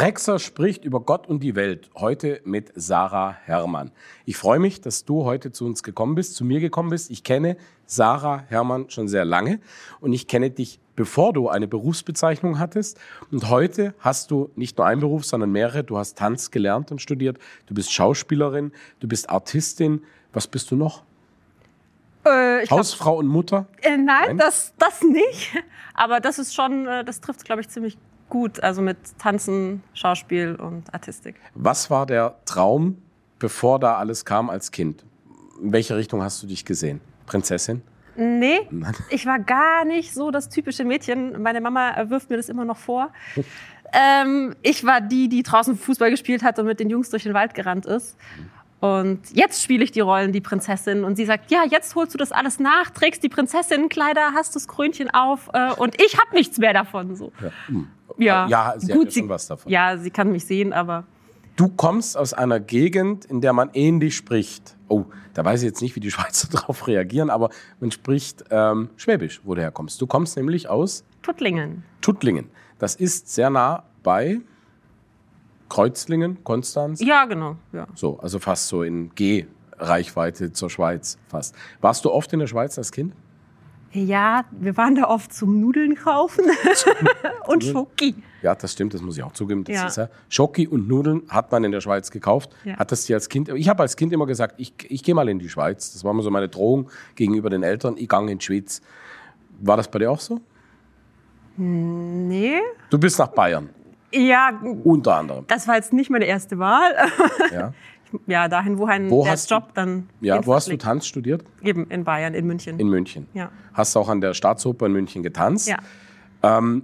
Rexer spricht über Gott und die Welt. Heute mit Sarah Herrmann. Ich freue mich, dass du heute zu uns gekommen bist, zu mir gekommen bist. Ich kenne Sarah Herrmann schon sehr lange und ich kenne dich, bevor du eine Berufsbezeichnung hattest. Und heute hast du nicht nur einen Beruf, sondern mehrere. Du hast Tanz gelernt und studiert. Du bist Schauspielerin, du bist Artistin. Was bist du noch? Äh, Hausfrau und Mutter? Äh, nein, Nein? Das, das nicht. Aber das ist schon, äh, das trifft, glaube ich, ziemlich gut. Also mit Tanzen, Schauspiel und Artistik. Was war der Traum, bevor da alles kam als Kind? In welche Richtung hast du dich gesehen? Prinzessin? Nee, ich war gar nicht so das typische Mädchen. Meine Mama äh, wirft mir das immer noch vor. Ähm, ich war die, die draußen Fußball gespielt hat und mit den Jungs durch den Wald gerannt ist. Und jetzt spiele ich die Rollen, die Prinzessin. Und sie sagt, ja, jetzt holst du das alles nach, trägst die Prinzessinnenkleider, hast das Krönchen auf äh, und ich habe nichts mehr davon. So. Ja, hm. Ja, ja sie hat ja schon was davon. Ja, sie kann mich sehen, aber Du kommst aus einer Gegend, in der man ähnlich spricht. Oh, da weiß ich jetzt nicht, wie die Schweizer darauf reagieren, aber man spricht ähm, Schwäbisch, wo du herkommst. Du kommst nämlich aus Tuttlingen. Tuttlingen. Das ist sehr nah bei Kreuzlingen, Konstanz. Ja, genau. Ja. So, also fast so in G-Reichweite zur Schweiz fast. Warst du oft in der Schweiz als Kind? ja, wir waren da oft zum Nudeln kaufen und Schoki. Ja, das stimmt, das muss ich auch zugeben. Das Ja. ist ja. Schoki und Nudeln hat man in der Schweiz gekauft. Ja. Hat das dir als Kind, ich habe als Kind immer gesagt, ich, ich gehe mal in die Schweiz. Das war immer so meine Drohung gegenüber den Eltern, ich gehe in die Schweiz. War das bei dir auch so? Nee. Du bist nach Bayern, Ja, unter anderem. das war jetzt nicht meine erste Wahl. Ja, ja, dahin, wo ein Wo der hast du- Job dann ja wo hast du. Tanz studiert? Eben in Bayern, in München. In München. ja. Hast auch an der Staatsoper in München getanzt. ja. Ähm,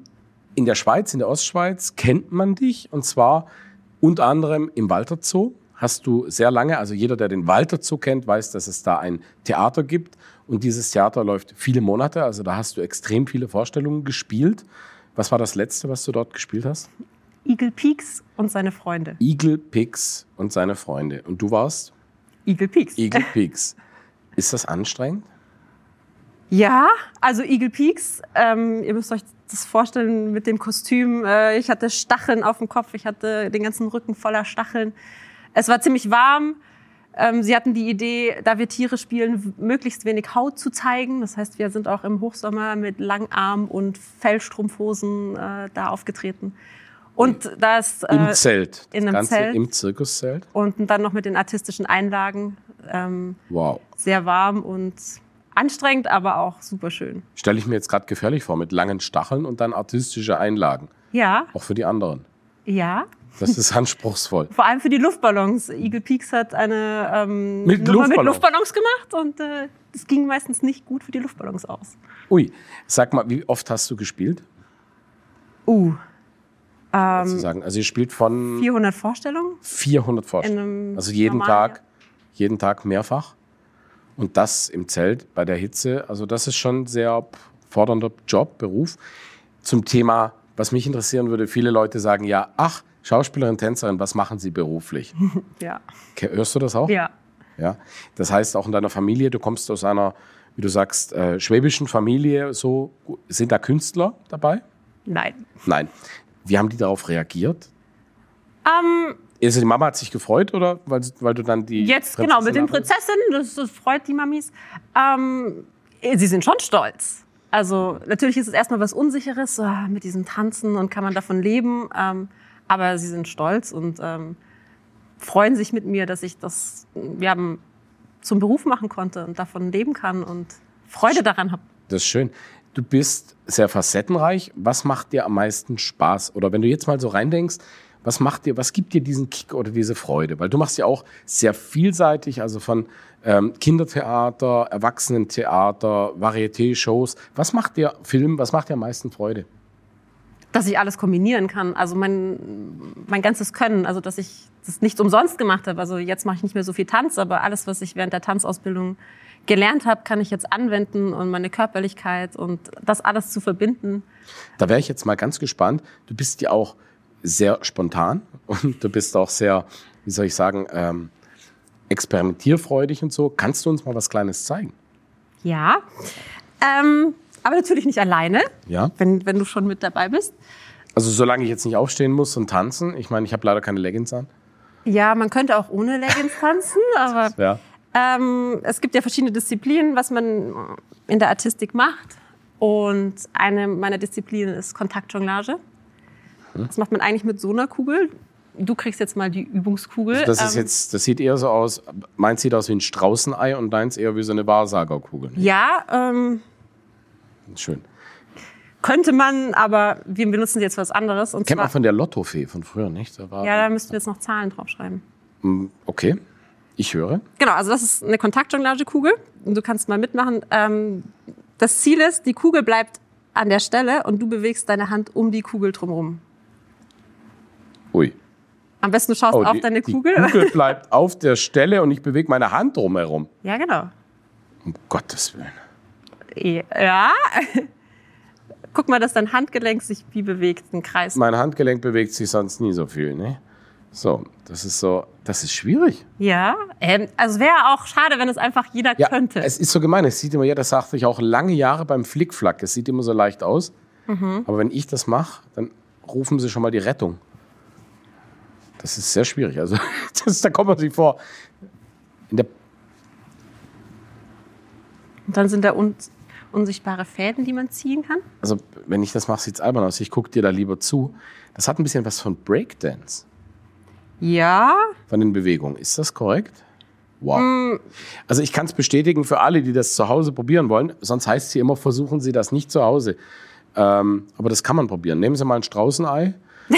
in der Schweiz, in der Ostschweiz, kennt man dich und zwar unter anderem im Walter Zoo. Hast du sehr lange, also jeder, der den Walter Zoo kennt, weiß, dass es da ein Theater gibt und dieses Theater läuft viele Monate, also da hast du extrem viele Vorstellungen gespielt. Was war das letzte, was du dort gespielt hast? Eagle Peaks und seine Freunde. Eagle Pix und seine Freunde. Und du warst Eagle Peaks. Eagle Pix. Ist das anstrengend? Ja, also Eagle Peaks, ähm, ihr müsst euch das vorstellen mit dem Kostüm. Äh, ich hatte Stacheln auf dem Kopf, ich hatte den ganzen Rücken voller Stacheln. Es war ziemlich warm. Ähm, sie hatten die Idee, da wir Tiere spielen, möglichst wenig Haut zu zeigen. Das heißt, wir sind auch im Hochsommer mit Langarm und Fellstrumpfhosen äh, da aufgetreten. Und das Im äh, Zelt. in einem Ganze Zelt. Im Zirkuszelt. und dann noch mit den artistischen Einlagen. Ähm, Wow. sehr warm und anstrengend, aber auch super schön. Stelle ich mir jetzt gerade gefährlich vor, mit langen Stacheln und dann artistische Einlagen. Ja, Auch für die anderen. ja. Das ist anspruchsvoll. Vor allem für die Luftballons. Eagle Peaks hat eine ähm, Mit Nummer mit Luftballons? Luftballons gemacht und äh, das ging meistens nicht gut für die Luftballons aus. Ui, sag mal, wie oft hast du gespielt? Uh. Sozusagen? Also ihr spielt von 400 Vorstellungen? 400 In Vorstellungen. Also jeden normalen Tag, jeden Tag mehrfach. Und das im Zelt bei der Hitze. Also das ist schon ein sehr fordernder Job, Beruf. Zum Thema, was mich interessieren würde, viele Leute sagen ja, ach, Schauspielerin, Tänzerin, was machen sie beruflich? Ja. Hörst du das auch? Ja. Ja. Das heißt auch in deiner Familie, du kommst aus einer, wie du sagst, äh, schwäbischen Familie, so sind da Künstler dabei? Nein. Nein. Wie haben die darauf reagiert? Ähm, Also die Mama hat sich gefreut oder weil, weil du dann die jetzt genau mit den Prinzessin Prinzessinnen, das, das freut die Mamis. Ähm, sie sind schon stolz. Also natürlich ist es erstmal was Unsicheres, so, ah, mit diesem Tanzen und kann man davon leben. Ähm, aber sie sind stolz und ähm, freuen sich mit mir, dass ich das wir haben, zum Beruf machen konnte und davon leben kann und Freude daran habe. Das ist schön. Du bist sehr facettenreich. Was macht dir am meisten Spaß? Oder wenn du jetzt mal so reindenkst, was macht dir, was gibt dir diesen Kick oder diese Freude? Weil du machst ja auch sehr vielseitig, also von ähm, Kindertheater, Erwachsenentheater, Varieté-Shows. Was macht dir Film, was macht dir am meisten Freude? dass ich alles kombinieren kann. Also mein, mein ganzes Können. Also dass ich das nicht umsonst gemacht habe. Also jetzt mache ich nicht mehr so viel Tanz, aber alles, was ich während der Tanzausbildung gelernt habe, kann ich jetzt anwenden und meine Körperlichkeit und das alles zu verbinden. Da wäre ich jetzt mal ganz gespannt. Du bist ja auch sehr spontan und du bist auch sehr, wie soll ich sagen, ähm, experimentierfreudig und so. Kannst du uns mal was Kleines zeigen? Ja, ähm, aber natürlich nicht alleine, Ja. wenn, wenn du schon mit dabei bist. Also solange ich jetzt nicht aufstehen muss und tanzen. Ich meine, ich habe leider keine Leggings an. Ja, man könnte auch ohne Leggings tanzen, aber Ja. Ähm, es gibt ja verschiedene Disziplinen, was man in der Artistik macht. Und eine meiner Disziplinen ist Kontaktjonglage. Hm. Das macht man eigentlich mit so einer Kugel. Du kriegst jetzt mal die Übungskugel. Das ist Ähm, jetzt, das sieht eher so aus, meins sieht aus wie ein Straußenei und deins eher wie so eine Wahrsagerkugel. Ja, ähm, Schön. könnte man, aber wir benutzen jetzt was anderes. Und Kennt man von der Lottofee von früher, nicht? Ja, da müssten wir jetzt noch Zahlen draufschreiben. Okay, ich höre. Genau, also das ist eine Kontaktjonglagekugel. Du kannst mal mitmachen. Ähm, das Ziel ist, die Kugel bleibt an der Stelle und du bewegst deine Hand um die Kugel drumherum. Ui. Am besten du schaust Oh, auf die, deine die Kugel. Kugel bleibt auf der Stelle und ich bewege meine Hand drumherum. Ja, genau. Um Gottes Willen. Ja. Guck mal, dass dein Handgelenk sich wie bewegt, ein Kreis. Mein Handgelenk bewegt sich sonst nie so viel, ne? So, das ist so, das ist schwierig. Ja. Ähm, also wäre auch schade, wenn es einfach jeder Ja, könnte. es ist so gemein. Es sieht immer, ja, das sagte ich auch lange Jahre beim Flickflack. Es sieht immer so leicht aus. Mhm. Aber wenn ich das mache, dann rufen sie schon mal die Rettung. Das ist sehr schwierig. Also, das, da kommt man sich vor. In der, Und dann sind da un unsichtbare Fäden, die man ziehen kann. also, wenn ich das mache, sieht es albern aus. Ich gucke dir da lieber zu. Das hat ein bisschen was von Breakdance, Ja. von den Bewegungen. Ist das korrekt? Wow. Mm. Also ich kann es bestätigen für alle, die das zu Hause probieren wollen. Sonst heißt es hier immer, versuchen Sie das nicht zu Hause. Ähm, aber das kann man probieren. Nehmen Sie mal ein Straußenei.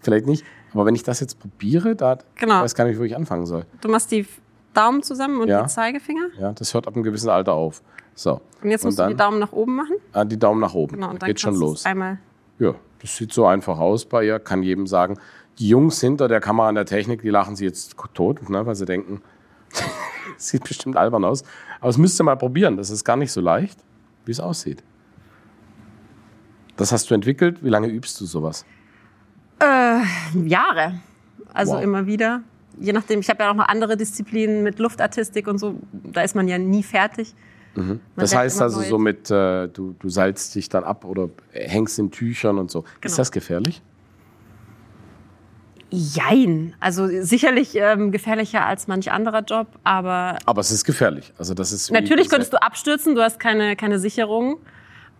Vielleicht nicht. Aber wenn ich das jetzt probiere, da Genau. ich weiß gar nicht, wo ich anfangen soll. Du machst die Daumen zusammen und Ja. die Zeigefinger. Ja, das hört ab einem gewissen Alter auf. So. Und jetzt musst du die Daumen nach oben machen. ah, die Daumen nach oben. Genau, und dann Geht schon los. einmal. Ja, das sieht so einfach aus bei ihr. Kann jedem sagen. Die Jungs hinter der Kamera an der Technik, die lachen sie jetzt tot, ne, weil sie denken, sieht bestimmt albern aus. Aber es müsst ihr mal probieren. Das ist gar nicht so leicht, wie es aussieht. Das hast du entwickelt. Wie lange übst du sowas? Äh, Jahre. Also Wow. immer wieder. Je nachdem, ich habe ja auch noch andere Disziplinen mit Luftartistik und so. Da ist man ja nie fertig. Man das heißt also so mit, äh, du, du salzt dich dann ab oder hängst in Tüchern und so. Genau. Ist das gefährlich? Jein. Also sicherlich ähm, gefährlicher als manch anderer Job, aber Aber es ist gefährlich. Also das ist natürlich könntest du abstürzen, du hast keine, keine Sicherung.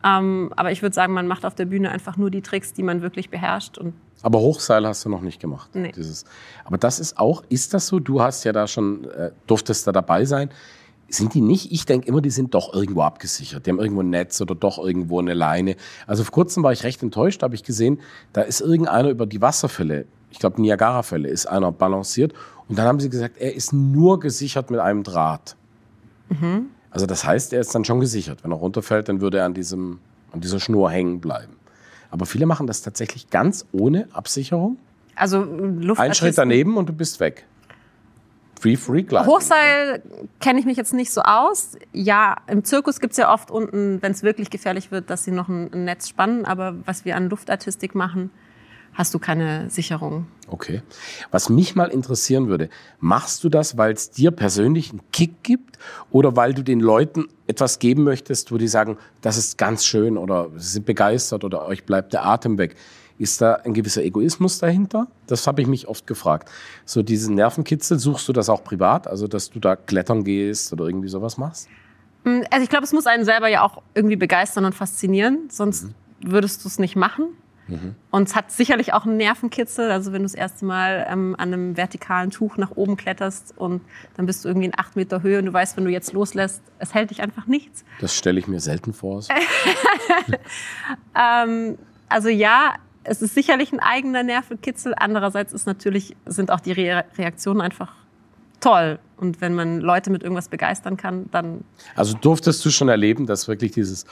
Ähm, aber ich würde sagen, man macht auf der Bühne einfach nur die Tricks, die man wirklich beherrscht. Und Aber Hochseil hast du noch nicht gemacht. Nee. Dieses. Aber das ist auch, ist das so? Du hast ja da schon, äh, durftest da dabei sein. Sind die nicht? Ich denke immer, die sind doch irgendwo abgesichert. Die haben irgendwo ein Netz oder doch irgendwo eine Leine. Also vor kurzem war ich recht enttäuscht, habe ich gesehen, da ist irgendeiner über die Wasserfälle, ich glaube Niagara-Fälle, ist einer balanciert. Und dann haben sie gesagt, er ist nur gesichert mit einem Draht. Also das heißt, er ist dann schon gesichert. Wenn er runterfällt, dann würde er an, diesem, an dieser Schnur hängen bleiben. Aber viele machen das tatsächlich ganz ohne Absicherung. also Ein Luftartisten. Schritt daneben und du bist weg. Free Free Glide. Hochseil kenne ich mich jetzt nicht so aus. Ja, im Zirkus gibt's ja oft unten, wenn es wirklich gefährlich wird, dass sie noch ein, ein Netz spannen. Aber was wir an Luftartistik machen, hast du keine Sicherung. Okay. Was mich mal interessieren würde, machst du das, weil es dir persönlich einen Kick gibt oder weil du den Leuten etwas geben möchtest, wo die sagen, das ist ganz schön oder sie sind begeistert oder euch bleibt der Atem weg? Ist da ein gewisser Egoismus dahinter? Das habe ich mich oft gefragt. So diesen Nervenkitzel, suchst du das auch privat? Also, dass du da klettern gehst oder irgendwie sowas machst? Mm, Also ich glaube, es muss einen selber ja auch irgendwie begeistern und faszinieren, sonst würdest du es nicht machen. Und es hat sicherlich auch einen Nervenkitzel. Also wenn du das erste Mal ähm, an einem vertikalen Tuch nach oben kletterst und dann bist du irgendwie in acht Meter Höhe und du weißt, wenn du jetzt loslässt, es hält dich einfach nichts. Das stelle ich mir selten vor. Ähm, also ja, es ist sicherlich ein eigener Nervenkitzel. Andererseits ist natürlich, sind auch die Re Reaktionen einfach toll. Und wenn man Leute mit irgendwas begeistern kann, dann Also durftest du schon erleben, dass wirklich dieses,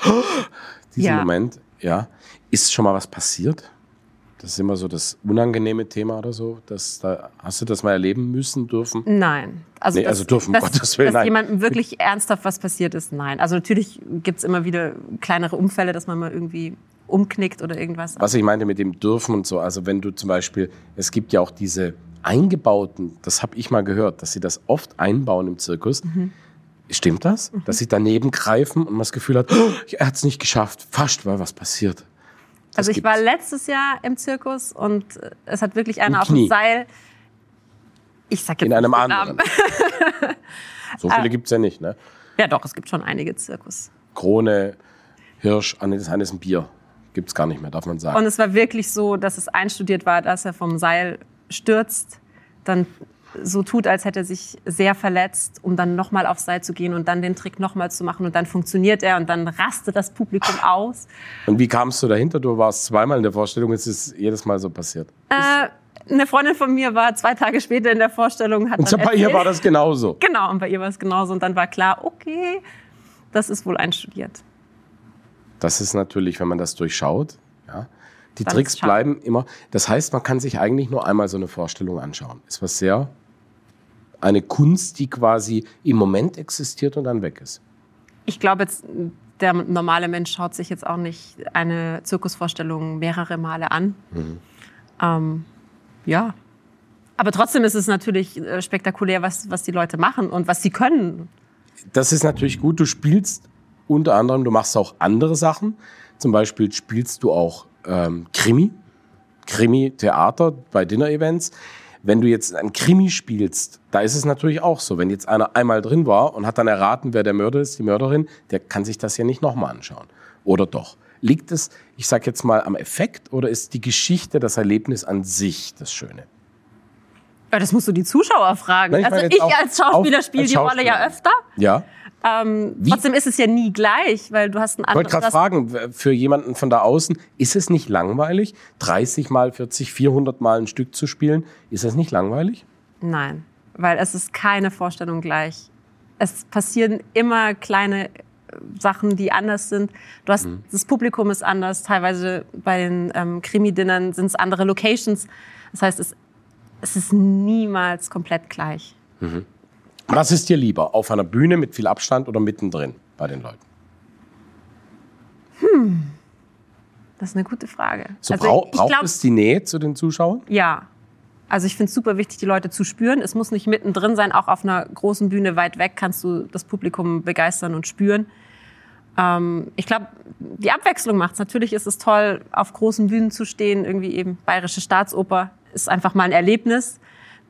diesen Ja. Moment, ja, ist schon mal was passiert? Das ist immer so das unangenehme Thema oder so. Das, da, hast du das mal erleben müssen, dürfen? Nein. Also, Nee, dass, also dürfen, dass, Gottes Willen, dass nein. jemandem wirklich ernsthaft was passiert ist, nein. Also natürlich gibt's immer wieder kleinere Unfälle, dass man mal irgendwie umknickt oder irgendwas. Was ich meinte mit dem dürfen und so, also wenn du zum Beispiel, es gibt ja auch diese eingebauten, das habe ich mal gehört, dass sie das oft einbauen im Zirkus. Mhm. Stimmt das? Dass sie daneben greifen und man das Gefühl hat, oh, er hat es nicht geschafft, fast war was passiert. Also ich gibt's. war letztes Jahr im Zirkus und äh, es hat wirklich einer auf dem. Seil. Ich sag jetzt In einem anderen. So viele gibt's ja nicht, ne? Ja, doch, es gibt schon einige Zirkus. Krone, Hirsch, das eine ist ein Bier. Gibt's gar nicht mehr, darf man sagen. Und es war wirklich so, dass es einstudiert war, dass er vom Seil stürzt, dann so tut, als hätte er sich sehr verletzt, um dann nochmal aufs Seil zu gehen und dann den Trick nochmal zu machen. Und dann funktioniert er und dann rastet das Publikum aus. Und wie kamst du dahinter? Du warst zweimal in der Vorstellung, es ist jedes Mal so passiert. Äh, eine Freundin von mir war zwei Tage später in der Vorstellung. Hat Und bei ihr erzählt- war das genauso. Genau, und bei ihr war es genauso. Und dann war klar, okay, das ist wohl einstudiert. Das ist natürlich, wenn man das durchschaut, ja. Die Dann Tricks bleiben immer. Das heißt, man kann sich eigentlich nur einmal so eine Vorstellung anschauen. Ist was sehr, eine Kunst, die quasi im Moment existiert und dann weg ist. Ich glaube jetzt, der normale Mensch schaut sich jetzt auch nicht eine Zirkusvorstellung mehrere Male an. Ähm, ja. Aber trotzdem ist es natürlich äh, spektakulär, was, was die Leute machen und was sie können. Das ist natürlich gut. Du spielst unter anderem, du machst auch andere Sachen. Zum Beispiel spielst du auch ähm, Krimi, Krimi-Theater bei Dinner-Events. Wenn du jetzt ein Krimi spielst, da ist es natürlich auch so. Wenn jetzt einer einmal drin war und hat dann erraten, wer der Mörder ist, die Mörderin, der kann sich das ja nicht nochmal anschauen. Oder doch? Liegt es, ich sag jetzt mal, am Effekt oder ist die Geschichte, das Erlebnis an sich das Schöne? Ja, das musst du die Zuschauer fragen. Nein, ich also ich als Schauspieler spiele die Rolle ja öfter. Ja? Ähm, trotzdem ist es ja nie gleich, weil du hast ein Ich wollte gerade fragen, für jemanden von da außen, ist es nicht langweilig, 30 mal, 40, 400 mal ein Stück zu spielen? Ist das nicht langweilig? Nein, weil es ist keine Vorstellung gleich. Es passieren immer kleine äh, Sachen, die anders sind. Du hast, Das Publikum ist anders. Teilweise bei den ähm, Krimi-Dinnern sind es andere Locations. Das heißt, es, es ist niemals komplett gleich. Was ist dir lieber, auf einer Bühne mit viel Abstand oder mittendrin bei den Leuten? Das ist eine gute Frage. So Also brau ich braucht glaub, es die Nähe zu den Zuschauern? Ja. Also ich finde es super wichtig, die Leute zu spüren. Es muss nicht mittendrin sein. Auch auf einer großen Bühne weit weg kannst du das Publikum begeistern und spüren. Ähm, ich glaube, die Abwechslung macht's. Natürlich ist es toll, auf großen Bühnen zu stehen. Irgendwie eben Bayerische Staatsoper ist einfach mal ein Erlebnis.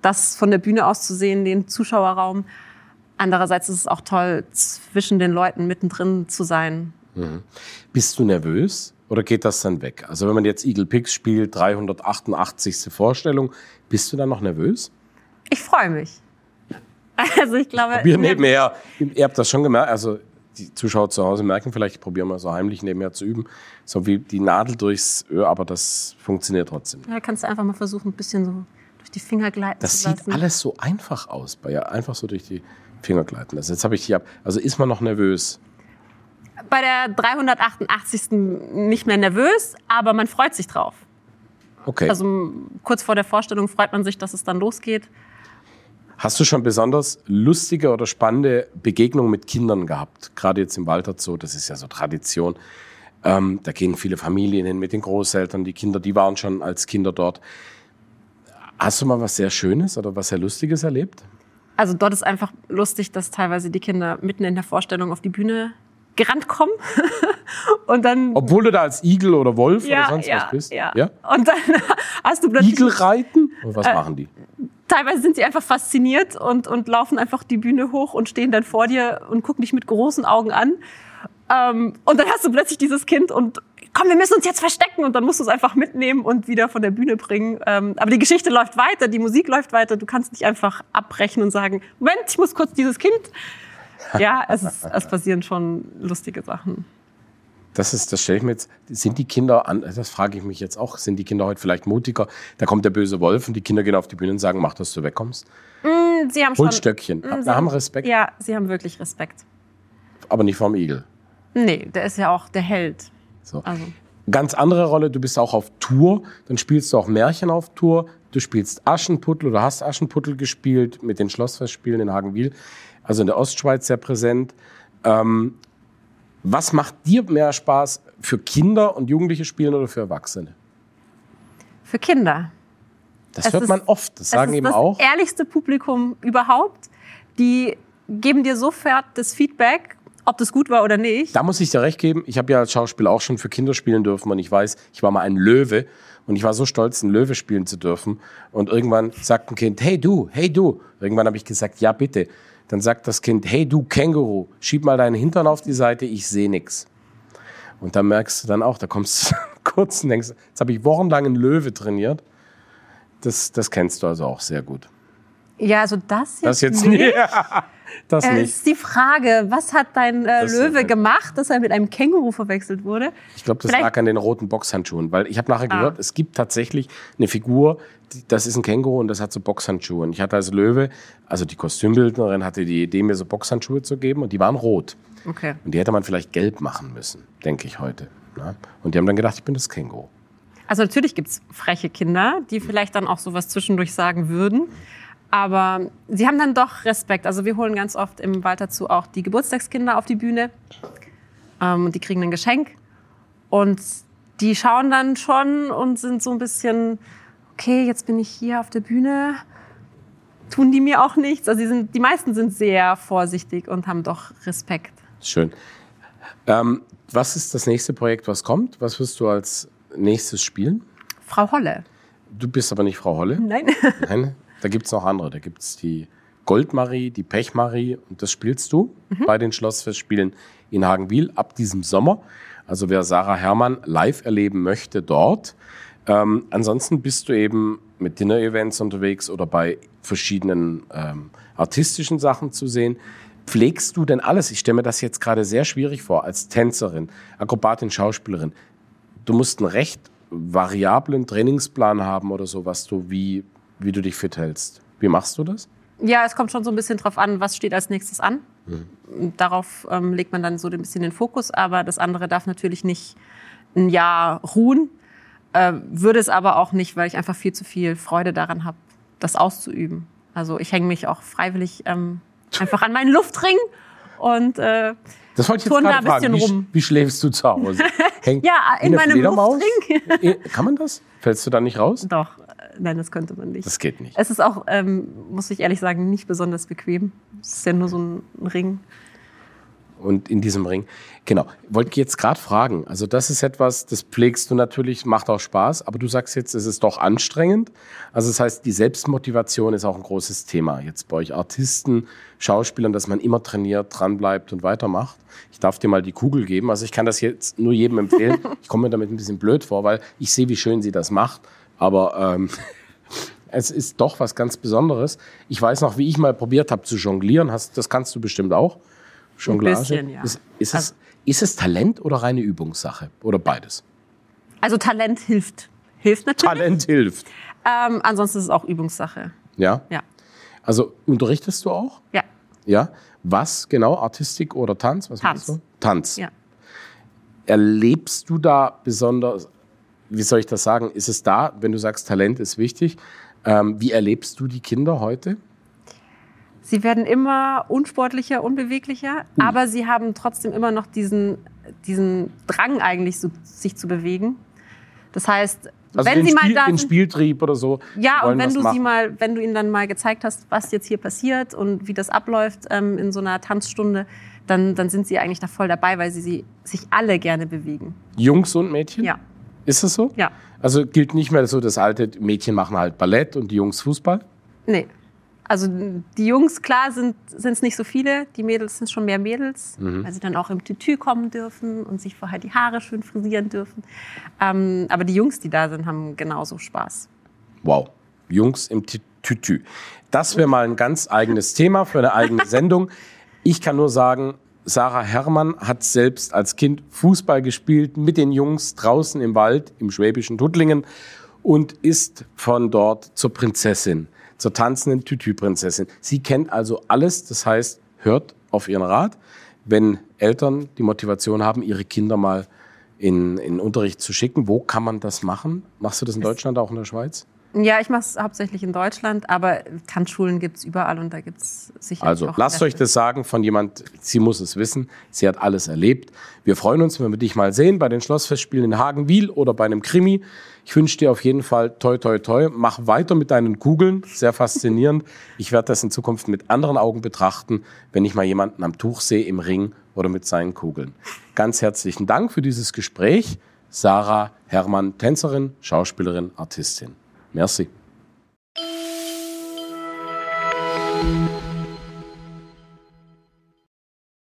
Das von der Bühne aus zu sehen, den Zuschauerraum. Andererseits ist es auch toll, zwischen den Leuten mittendrin zu sein. Bist du nervös oder geht das dann weg? Also wenn man jetzt Eagle Pix spielt, 388. Vorstellung, bist du dann noch nervös? Ich freue mich. Also ich glaube, Wir nebenher, ihr habt das schon gemerkt, also die Zuschauer zu Hause merken vielleicht, ich probiere mal so heimlich nebenher zu üben, so wie die Nadel durchs Öhr, aber das funktioniert trotzdem. Ja, kannst du einfach mal versuchen, ein bisschen so durch die Finger gleiten Das zu sieht lassen. alles so einfach aus, bei einfach so durch die Finger gleiten lassen. Jetzt habe ich hier, also ist man noch nervös? Bei der 388. nicht mehr nervös, aber man freut sich drauf. Okay. Also kurz vor der Vorstellung freut man sich, dass es dann losgeht. Hast du schon besonders lustige oder spannende Begegnungen mit Kindern gehabt? Gerade jetzt im Walter Zoo, das ist ja so Tradition. Ähm, da gehen viele Familien hin mit den Großeltern, die Kinder, die waren schon als Kinder dort. Hast du mal was sehr Schönes oder was sehr Lustiges erlebt? Also dort ist einfach lustig, dass teilweise die Kinder mitten in der Vorstellung auf die Bühne gerannt kommen und dann Obwohl du da als Igel oder Wolf oder ja, sonst ja, was bist? ja, und dann hast du plötzlich Igel reiten? Oder Äh, was machen die? teilweise sind sie einfach fasziniert und, und laufen einfach die Bühne hoch und stehen dann vor dir und gucken dich mit großen Augen an. Ähm, und dann hast du plötzlich dieses Kind und komm, wir müssen uns jetzt verstecken und dann musst du es einfach mitnehmen und wieder von der Bühne bringen. Ähm, aber die Geschichte läuft weiter, die Musik läuft weiter. Du kannst nicht einfach abbrechen und sagen, Moment, ich muss kurz dieses Kind. Ja, es, ist, es passieren schon lustige Sachen. Das ist, das stelle ich mir jetzt. Sind die Kinder an, das frage ich mich jetzt auch, sind die Kinder heute vielleicht mutiger? Da kommt der böse Wolf und die Kinder gehen auf die Bühne und sagen, mach, dass du wegkommst. Sie haben schon, Holzstöckchen. Mm, sie haben Respekt, Ja, sie haben wirklich Respekt. aber nicht vom Igel. Nee, der ist ja auch der Held. So. Also. Ganz andere Rolle, du bist auch auf Tour, dann spielst du auch Märchen auf Tour, du spielst Aschenputtel oder hast Aschenputtel gespielt mit den Schlossfestspielen in Hagenwil, also in der Ostschweiz sehr präsent. Ähm, was macht dir mehr Spaß für Kinder und Jugendliche spielen oder für Erwachsene? Für Kinder. Das Es hört ist- man oft, das sagen eben das auch. ehrlichste Publikum überhaupt. Die geben dir sofort das Feedback ob das gut war oder nicht. Da muss ich dir recht geben. Ich habe ja als Schauspieler auch schon für Kinder spielen dürfen und ich weiß, ich war mal ein Löwe und ich war so stolz, einen Löwe spielen zu dürfen. Und irgendwann sagt ein Kind, hey du, hey du. Irgendwann habe ich gesagt, ja bitte. Dann sagt das Kind, hey du Känguru, schieb mal deinen Hintern auf die Seite, ich sehe nix. Und da merkst du dann auch, da kommst du kurz und denkst, jetzt habe ich wochenlang einen Löwe trainiert. Das, das kennst du also auch sehr gut. Ja, also das jetzt, Das jetzt nicht. nicht. das Äh, nicht. ist die Frage, was hat dein äh, Löwe ja- gemacht, dass er mit einem Känguru verwechselt wurde? Ich glaube, das Vielleicht- lag an den roten Boxhandschuhen, weil ich habe nachher Ah. gehört, es gibt tatsächlich eine Figur, die, das ist ein Känguru und das hat so Boxhandschuhe. Und ich hatte als Löwe, also die Kostümbildnerin hatte die Idee, mir so Boxhandschuhe zu geben und die waren rot. Okay. Und die hätte man vielleicht gelb machen müssen, denke ich heute. Ne? Und die haben dann gedacht, ich bin das Känguru. Also natürlich gibt's freche Kinder, die vielleicht dann auch sowas zwischendurch sagen würden. Aber sie haben dann doch Respekt. Also wir holen ganz oft im Wald dazu auch die Geburtstagskinder auf die Bühne. Ähm, und die kriegen ein Geschenk. Und die schauen dann schon und sind so ein bisschen, okay, jetzt bin ich hier auf der Bühne. Tun die mir auch nichts? Also die, sind, die meisten sind sehr vorsichtig und haben doch Respekt. Schön. Ähm, was ist das nächste Projekt, was kommt? Was wirst du als nächstes spielen? Frau Holle. Du bist aber nicht Frau Holle. Nein. Nein, da gibt es noch andere. Da gibt es die Goldmarie, die Pechmarie und das spielst du bei den Schlossfestspielen in Hagenwil ab diesem Sommer. Also wer Sarah Herrmann live erleben möchte dort. Ähm, ansonsten bist du eben mit Dinner-Events unterwegs oder bei verschiedenen ähm, artistischen Sachen zu sehen. Pflegst du denn alles? Ich stelle mir das jetzt gerade sehr schwierig vor, als Tänzerin, Akrobatin, Schauspielerin. Du musst einen recht variablen Trainingsplan haben oder so, was du wie, wie du dich fit hältst. Wie machst du das? Ja, es kommt schon so ein bisschen drauf an, was steht als nächstes an. Darauf ähm, legt man dann so ein bisschen den Fokus, aber das andere darf natürlich nicht ein Jahr ruhen. Äh, würde es aber auch nicht, weil ich einfach viel zu viel Freude daran habe, das auszuüben. Also ich hänge mich auch freiwillig ähm, einfach an meinen Luftring und äh, Das wollte ich jetzt da gerade ein bisschen fragen. Wie, rum. wie schläfst du zu Hause? Häng- Ja, in eine meinem? Luftring. Kann man das? Fällst du da nicht raus? doch, nein, das könnte man nicht. Das geht nicht. Es ist auch, ähm, muss ich ehrlich sagen, nicht besonders bequem. Es ist ja nur so ein Ring. Und in diesem Ring. Genau. Wollte ich jetzt gerade fragen. Also, das ist etwas, das pflegst du natürlich, macht auch Spaß, aber du sagst jetzt, es ist doch anstrengend. Also, das heißt, die Selbstmotivation ist auch ein großes Thema. Jetzt bei euch Artisten, Schauspielern, dass man immer trainiert, dranbleibt und weitermacht. Ich darf dir mal die Kugel geben. Also, ich kann das jetzt nur jedem empfehlen. Ich komme mir damit ein bisschen blöd vor, weil ich sehe, wie schön sie das macht. Aber ähm, es ist doch was ganz Besonderes. Ich weiß noch, wie ich mal probiert habe zu jonglieren. Hast, das kannst du bestimmt auch. Jonglage. bisschen, ja. Ist, ist, es, ist es Talent oder reine Übungssache? Oder beides? Also Talent hilft. Hilft natürlich. Talent hilft. Ähm, ansonsten ist es auch Übungssache. Ja? Ja. Also unterrichtest du auch? Ja. Ja. Was genau? Artistik oder Tanz? Was Tanz. du? Tanz. Ja. Erlebst du da besonders, wie soll ich das sagen? Ist es da, wenn du sagst, Talent ist wichtig, ähm, wie erlebst du die Kinder heute? Sie werden immer unsportlicher, unbeweglicher, aber sie haben trotzdem immer noch diesen, diesen Drang eigentlich, so, sich zu bewegen. Das heißt, Also wenn den, sie mal Spiel, da den sind, Spieltrieb oder so. ja, und wenn du machen. sie mal, wenn du ihnen dann mal gezeigt hast, was jetzt hier passiert und wie das abläuft ähm, in so einer Tanzstunde, dann, dann sind sie eigentlich da voll dabei, weil sie, sie sich alle gerne bewegen. Jungs und Mädchen? Ja, Ist das so? ja, Also gilt nicht mehr so das alte, Mädchen machen halt Ballett und die Jungs Fußball? nee. Also die Jungs, klar, sind es nicht so viele. Die Mädels sind schon mehr Mädels, Mhm. weil sie dann auch im Tütü kommen dürfen und sich vorher die Haare schön frisieren dürfen. Ähm, aber die Jungs, die da sind, haben genauso Spaß. Wow. Jungs im Tü- Tütü. Das wäre mal ein ganz eigenes Thema für eine eigene Sendung. Ich kann nur sagen, Sarah Herrmann hat selbst als Kind Fußball gespielt mit den Jungs draußen im Wald im schwäbischen Tuttlingen und ist von dort zur Prinzessin, zur tanzenden Tütü-Prinzessin. Sie kennt also alles, das heißt, hört auf ihren Rat, wenn Eltern die Motivation haben, ihre Kinder mal in, in Unterricht zu schicken. Wo kann man das machen? Machst du das in Deutschland, auch in der Schweiz? Ja, ich mache es hauptsächlich in Deutschland, aber Tanzschulen gibt es überall und da gibt es sicher Also auch lasst sehr euch das sagen von jemand, sie muss es wissen, sie hat alles erlebt. Wir freuen uns, wenn wir dich mal sehen bei den Schlossfestspielen in Hagenwil oder bei einem Krimi Ich wünsche dir auf jeden Fall toi, toi, toi. Mach weiter mit deinen Kugeln. Sehr faszinierend. Ich werde das in Zukunft mit anderen Augen betrachten, wenn ich mal jemanden am Tuch sehe, im Ring oder mit seinen Kugeln. Ganz herzlichen Dank für dieses Gespräch. Sarah Herrmann, Tänzerin, Schauspielerin, Artistin. Merci.